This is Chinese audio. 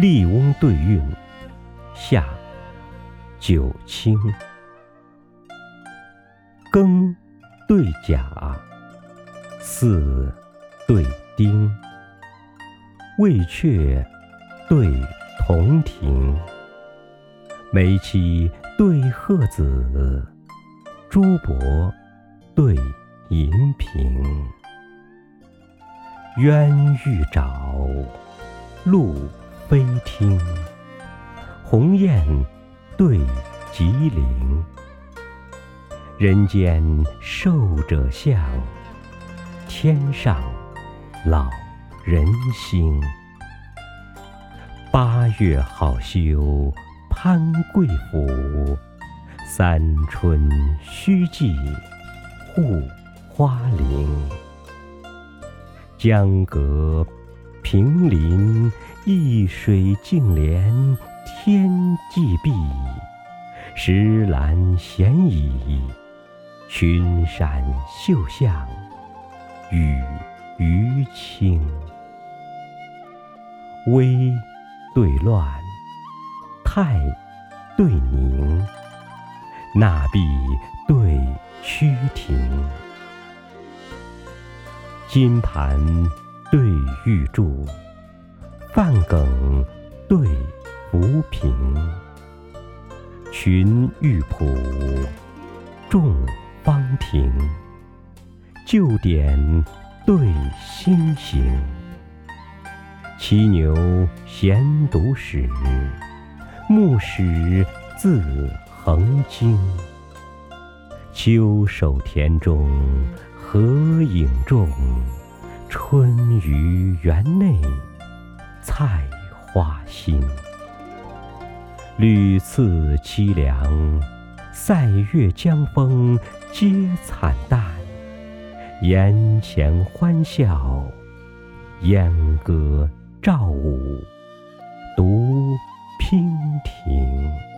笠翁对韵，下，九卿。庚对甲，巳对丁，未阙对同庭，梅妻对鹤子，朱柏对银屏。鸳欲找，鹭飞听。鸿雁对吉林。人间寿者相，天上老人星。八月好修攀桂府，三春须记护花林。江阁平林，一水净连天际碧；石栏闲倚，群山秀向与余清。微对乱，泰对宁，纳碧对曲庭。金盘对玉柱，半梗对浮萍。群玉圃，众芳庭。旧典对新行。骑牛闲读史，牧史自横经。秋守田中。合影中，春于园内，菜花新。屡次凄凉，塞月江风皆惨淡。檐前欢笑，燕歌赵舞独娉婷。